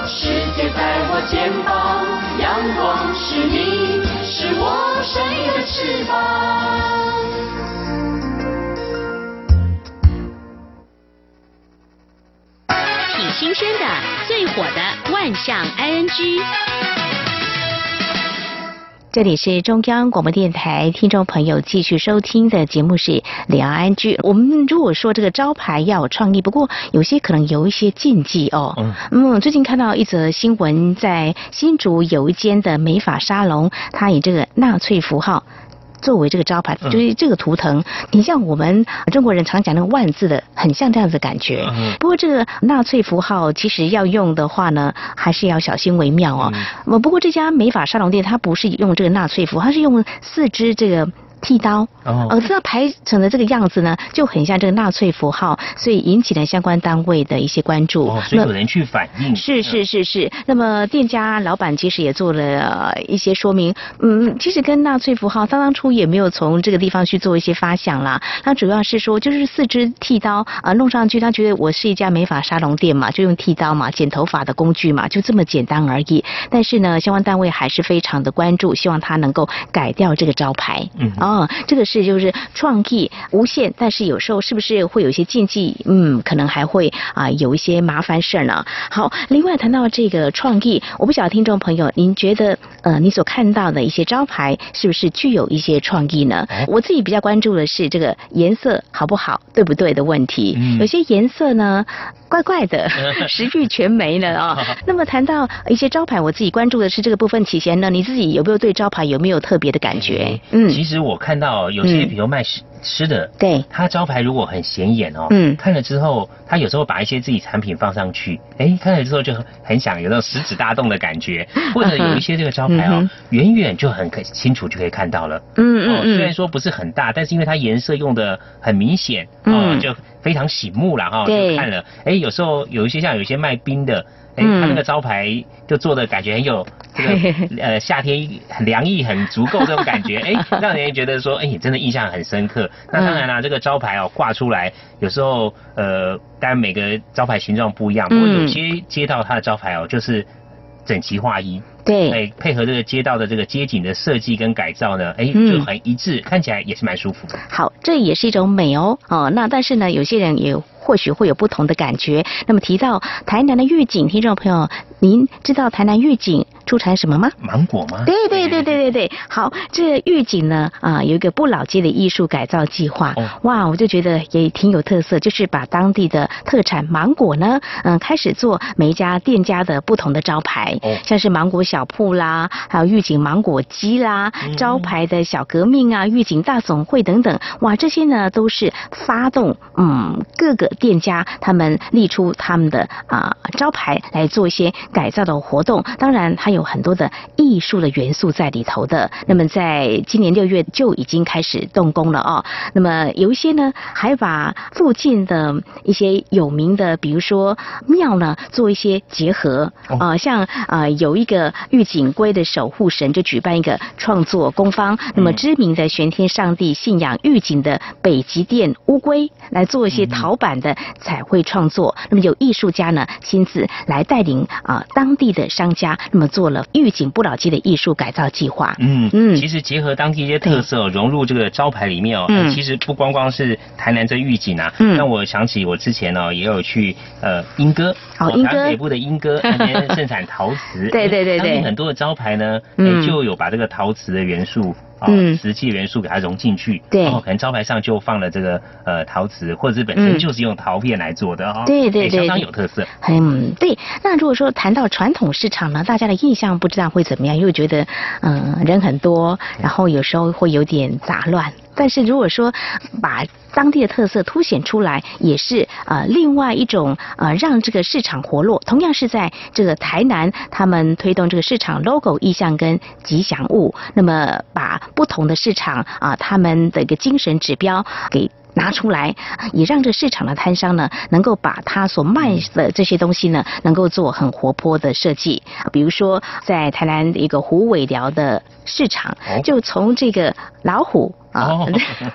Speaker 19: 世界在我肩膀，阳光是你，是我生命的翅膀。
Speaker 17: 挺新鲜的，最火的万象 ING。
Speaker 1: 这里是中央广播电台，听众朋友继续收听的节目是《两岸安居》。我们如果说这个招牌要有创意，不过有些可能有一些禁忌哦。嗯，嗯，最近看到一则新闻，在新竹有一间的美发沙龙，它以这个纳粹符号。作为这个招牌，就是这个图腾，你像我们中国人常讲那个万字的，很像这样子感觉。不过这个纳粹符号其实要用的话呢，还是要小心为妙哦。我不过这家美发沙龙店，它不是用这个纳粹符，它是用四只这个。剃刀，呃，这排成的这个样子呢，就很像这个纳粹符号，所以引起了相关单位的一些关注。
Speaker 2: 哦，所以有人去反映。
Speaker 1: 是是是是。那么店家老板其实也做了一些说明，嗯，其实跟纳粹符号，他当初也没有从这个地方去做一些发想啦。他主要是说，就是四支剃刀啊，弄上去，他觉得我是一家美发沙龙店嘛，就用剃刀嘛，剪头发的工具嘛，就这么简单而已。但是呢，相关单位还是非常的关注，希望他能够改掉这个招牌。嗯。哦，这个是就是创意无限，但是有时候是不是会有一些禁忌？嗯，可能还会啊有一些麻烦事儿呢。好，另外谈到这个创意，我不晓得听众朋友，您觉得呃你所看到的一些招牌是不是具有一些创意呢？我自己比较关注的是这个颜色好不好、对不对的问题。有些颜色呢怪怪的，[laughs] 食欲全没了啊。[laughs] 那么谈到一些招牌，我自己关注的是这个部分。起先呢，你自己有没有对招牌有没有特别的感觉？
Speaker 2: 嗯，其实我看到。有些比如卖吃吃的，
Speaker 1: 对，
Speaker 2: 他招牌如果很显眼哦，嗯，看了之后，他有时候把一些自己产品放上去，哎，看了之后就很想有那种食指大动的感觉，[laughs] 或者有一些这个招牌哦，远远就很可清楚就可以看到了，嗯嗯嗯，虽然说不是很大，但是因为它颜色用的很明显，哦，就非常醒目了哈，就看了，哎，有时候有一些像有一些卖冰的。哎，他那个招牌就做的感觉很有 [laughs] 这个呃夏天很凉意很足够这种感觉，[laughs] 哎，让人觉得说，哎，真的印象很深刻。那当然啦，这个招牌哦挂出来，有时候呃，当然每个招牌形状不一样，不过有些街道它的招牌哦就是整齐划一。
Speaker 1: 对，
Speaker 2: 哎，配合这个街道的这个街景的设计跟改造呢，哎，就很一致，看起来也是蛮舒服的。
Speaker 1: 好，这也是一种美哦，哦，那但是呢，有些人也或许会有不同的感觉。那么提到台南的预警，听众朋友，您知道台南预警出产什么吗？
Speaker 2: 芒果吗？
Speaker 1: 对对对对对对。好，这御景呢，啊，有一个不老街的艺术改造计划。哇，我就觉得也挺有特色，就是把当地的特产芒果呢，嗯，开始做每一家店家的不同的招牌，像是芒果。小铺啦，还有御景芒果鸡啦，招牌的小革命啊，御景大总会等等，哇，这些呢都是发动嗯各个店家他们立出他们的啊招牌来做一些改造的活动，当然它有很多的艺术的元素在里头的。那么在今年六月就已经开始动工了哦。那么有一些呢还把附近的一些有名的，比如说庙呢做一些结合啊，像啊有一个。玉景龟的守护神就举办一个创作工坊，那么知名的玄天上帝信仰玉景的北极殿乌龟来做一些陶板的彩绘创作，那么有艺术家呢亲自来带领啊当地的商家，那么做了预警不老鸡的艺术改造计划。
Speaker 2: 嗯嗯，其实结合当地一些特色融入这个招牌里面哦，其实不光光是台南这预警啊，让我想起我之前呢也有去呃莺歌，
Speaker 1: 哦莺歌。
Speaker 2: 北部的莺歌 [laughs] 那边盛产陶瓷，
Speaker 1: 对对对对。
Speaker 2: 很多的招牌呢，嗯，就有把这个陶瓷的元素啊，瓷器元素给它融进去，
Speaker 1: 对，
Speaker 2: 然后可能招牌上就放了这个呃陶瓷，或者是本身就是用陶片来做的哈，
Speaker 1: 对对对，
Speaker 2: 相当有特色。
Speaker 1: 嗯，对。那如果说谈到传统市场呢，大家的印象不知道会怎么样，因为觉得嗯人很多，然后有时候会有点杂乱。但是如果说把当地的特色凸显出来，也是呃另外一种呃让这个市场活络。同样是在这个台南，他们推动这个市场 logo 意向跟吉祥物，那么把不同的市场啊他们的一个精神指标给拿出来，也让这市场的摊商呢能够把他所卖的这些东西呢能够做很活泼的设计。比如说在台南一个虎尾寮的市场，就从这个老虎。啊，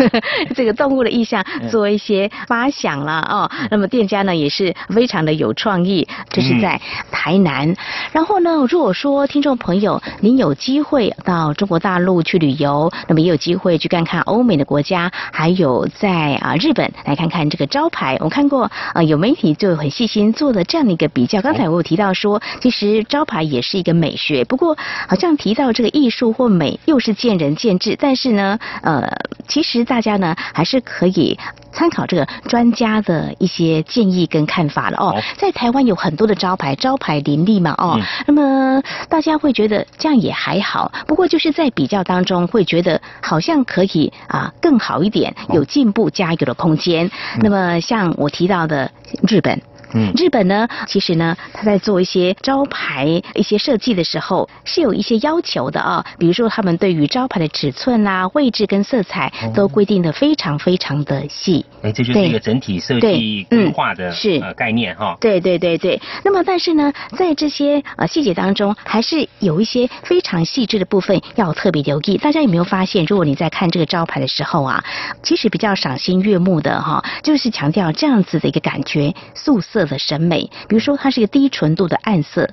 Speaker 1: [laughs] 这个动物的意象 [laughs] 做一些发想了哦。那么店家呢也是非常的有创意，这是在台南。然后呢，如果说听众朋友您有机会到中国大陆去旅游，那么也有机会去看看欧美的国家，还有在啊日本来看看这个招牌。我看过啊，有媒体就很细心做了这样的一个比较。刚才我有提到说，其实招牌也是一个美学，不过好像提到这个艺术或美又是见仁见智。但是呢，呃，其实大家呢还是可以参考这个专家的一些建议跟看法了哦。在台湾有很多的招牌，招牌林立嘛哦，那么大家会觉得这样也还好，不过就是在比较当中会觉得好像可以啊更好一点，有进步加油的空间。那么像我提到的日本。嗯，日本呢，其实呢，他在做一些招牌一些设计的时候是有一些要求的啊，比如说他们对于招牌的尺寸啊、位置跟色彩都规定的非常非常的细。
Speaker 2: 哎，这就是一个整体设计规划的是呃概念哈。
Speaker 1: 对对对对。那么但是呢，在这些呃细节当中，还是有一些非常细致的部分要特别留意。大家有没有发现，如果你在看这个招牌的时候啊，其实比较赏心悦目的哈，就是强调这样子的一个感觉，素色。色的审美，比如说它是一个低纯度的暗色，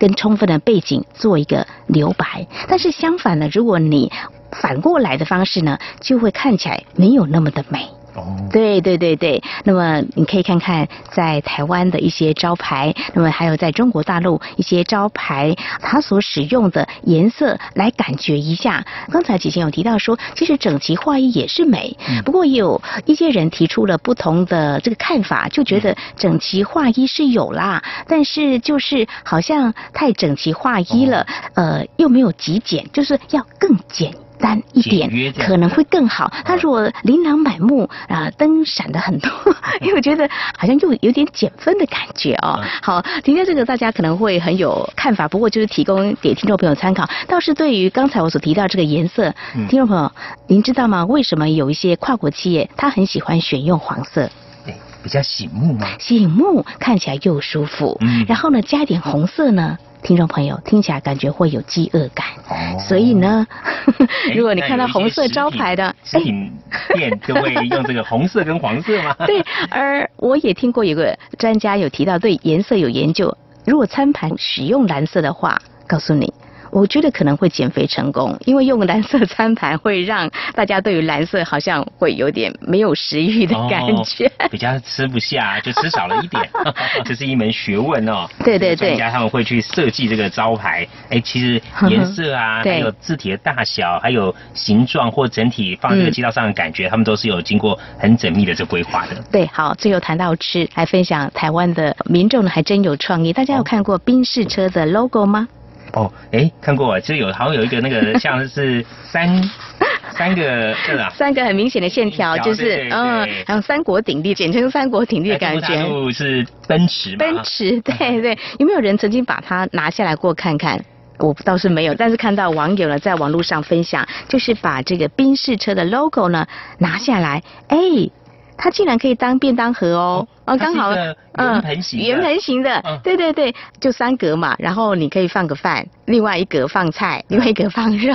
Speaker 1: 跟充分的背景做一个留白。但是相反呢，如果你反过来的方式呢，就会看起来没有那么的美。对对对对，那么你可以看看在台湾的一些招牌，那么还有在中国大陆一些招牌，它所使用的颜色来感觉一下。刚才几前有提到说，其实整齐划一也是美，不过也有一些人提出了不同的这个看法，就觉得整齐划一是有啦，但是就是好像太整齐划一了，呃，又没有极简，就是要更简。单一点可能会更好。他如果琳琅满目啊，灯闪的很多，[laughs] 因为我觉得好像又有点减分的感觉哦。好，今天这个大家可能会很有看法，不过就是提供给听众朋友参考。倒是对于刚才我所提到这个颜色，听众朋友，您知道吗？为什么有一些跨国企业他很喜欢选用黄色？
Speaker 2: 比较醒目吗？
Speaker 1: 醒目，看起来又舒服。嗯，然后呢，加一点红色呢？听众朋友，听起来感觉会有饥饿感，哦所以呢，如果你看到红色招牌的
Speaker 2: 食品店，就会用这个红色跟黄色吗？[laughs]
Speaker 1: 对，而我也听过有个专家有提到对颜色有研究，如果餐盘使用蓝色的话，告诉你。我觉得可能会减肥成功，因为用蓝色餐盘会让大家对于蓝色好像会有点没有食欲的感觉，[laughs]
Speaker 2: 比较吃不下，就吃少了一点。[laughs] 这是一门学问哦。
Speaker 1: 对对对。
Speaker 2: 专家他们会去设计这个招牌，哎，其实颜色啊，[laughs] 还有字体的大小，还有形状或整体放这个街道上的感觉，他们都是有经过很缜密的这规划的。
Speaker 1: 对，好，最后谈到吃，来分享台湾的民众呢，还真有创意。大家有看过宾士车的 logo 吗？
Speaker 2: 哦，哎，看过，其实有好像有一个那个 [laughs] 像是三三个？
Speaker 1: 三个很明显的线条，就是嗯，还有三国鼎立，简称三国鼎立的感觉。
Speaker 2: 是奔驰。
Speaker 1: 奔驰，对对。有没有人曾经把它拿下来过看看？我倒是没有，[laughs] 但是看到网友呢在网络上分享，就是把这个宾士车的 logo 呢拿下来，哎，它竟然可以当便当盒哦。
Speaker 2: 哦，刚好，圆盆形，
Speaker 1: 圆盆形的，对对对，就三格嘛，然后你可以放个饭，另外一格放菜，另外一格放肉，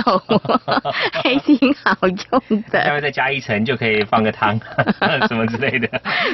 Speaker 1: [laughs] 还挺好用的。
Speaker 2: 下面再加一层就可以放个汤，[laughs] 什么之类的。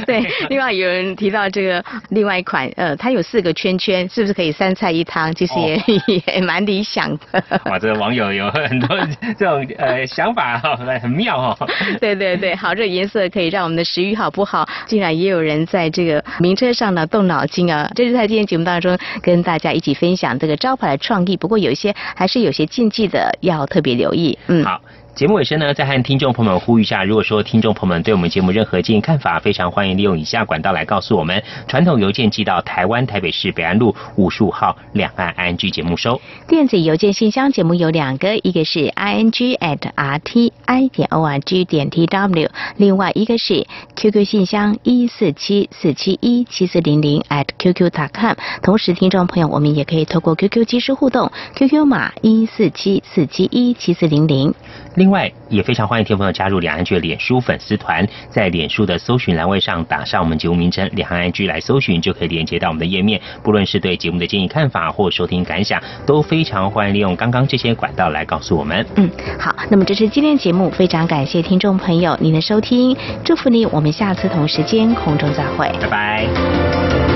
Speaker 1: 对，另外有人提到这个另外一款，呃，它有四个圈圈，是不是可以三菜一汤？其实也 [laughs] 也蛮理想的。
Speaker 2: 哇，这个网友有很多这种呃想法哈，很妙哈。
Speaker 1: 对对对，好，这颜色可以让我们的食欲好不好？竟然也有人在。这个名车上呢，动脑筋啊！这是在今天节目当中跟大家一起分享这个招牌的创意。不过有一些还是有些禁忌的，要特别留意。
Speaker 2: 嗯，好。节目尾声呢，再和听众朋友们呼吁一下，如果说听众朋友们对我们节目任何建议看法，非常欢迎利用以下管道来告诉我们：传统邮件寄到台湾台北市北安路五十五号两岸 I N G 节目收；
Speaker 1: 电子邮件信箱节目有两个，一个是 I N G at R T I 点 O R G 点 T W，另外一个是 Q Q 信箱一四七四七一七四零零 at Q Q dot com。同时，听众朋友，我们也可以透过 Q Q 即时互动，Q Q 码一四七四七一七四零零。
Speaker 2: 另外，也非常欢迎听众朋友加入两岸剧的脸书粉丝团，在脸书的搜寻栏位上打上我们节目名称“两岸剧”来搜寻，就可以连接到我们的页面。不论是对节目的建议看法或收听感想，都非常欢迎利用刚刚这些管道来告诉我们。
Speaker 1: 嗯，好，那么这是今天节目，非常感谢听众朋友您的收听，祝福你，我们下次同时间空中再会，
Speaker 2: 拜拜。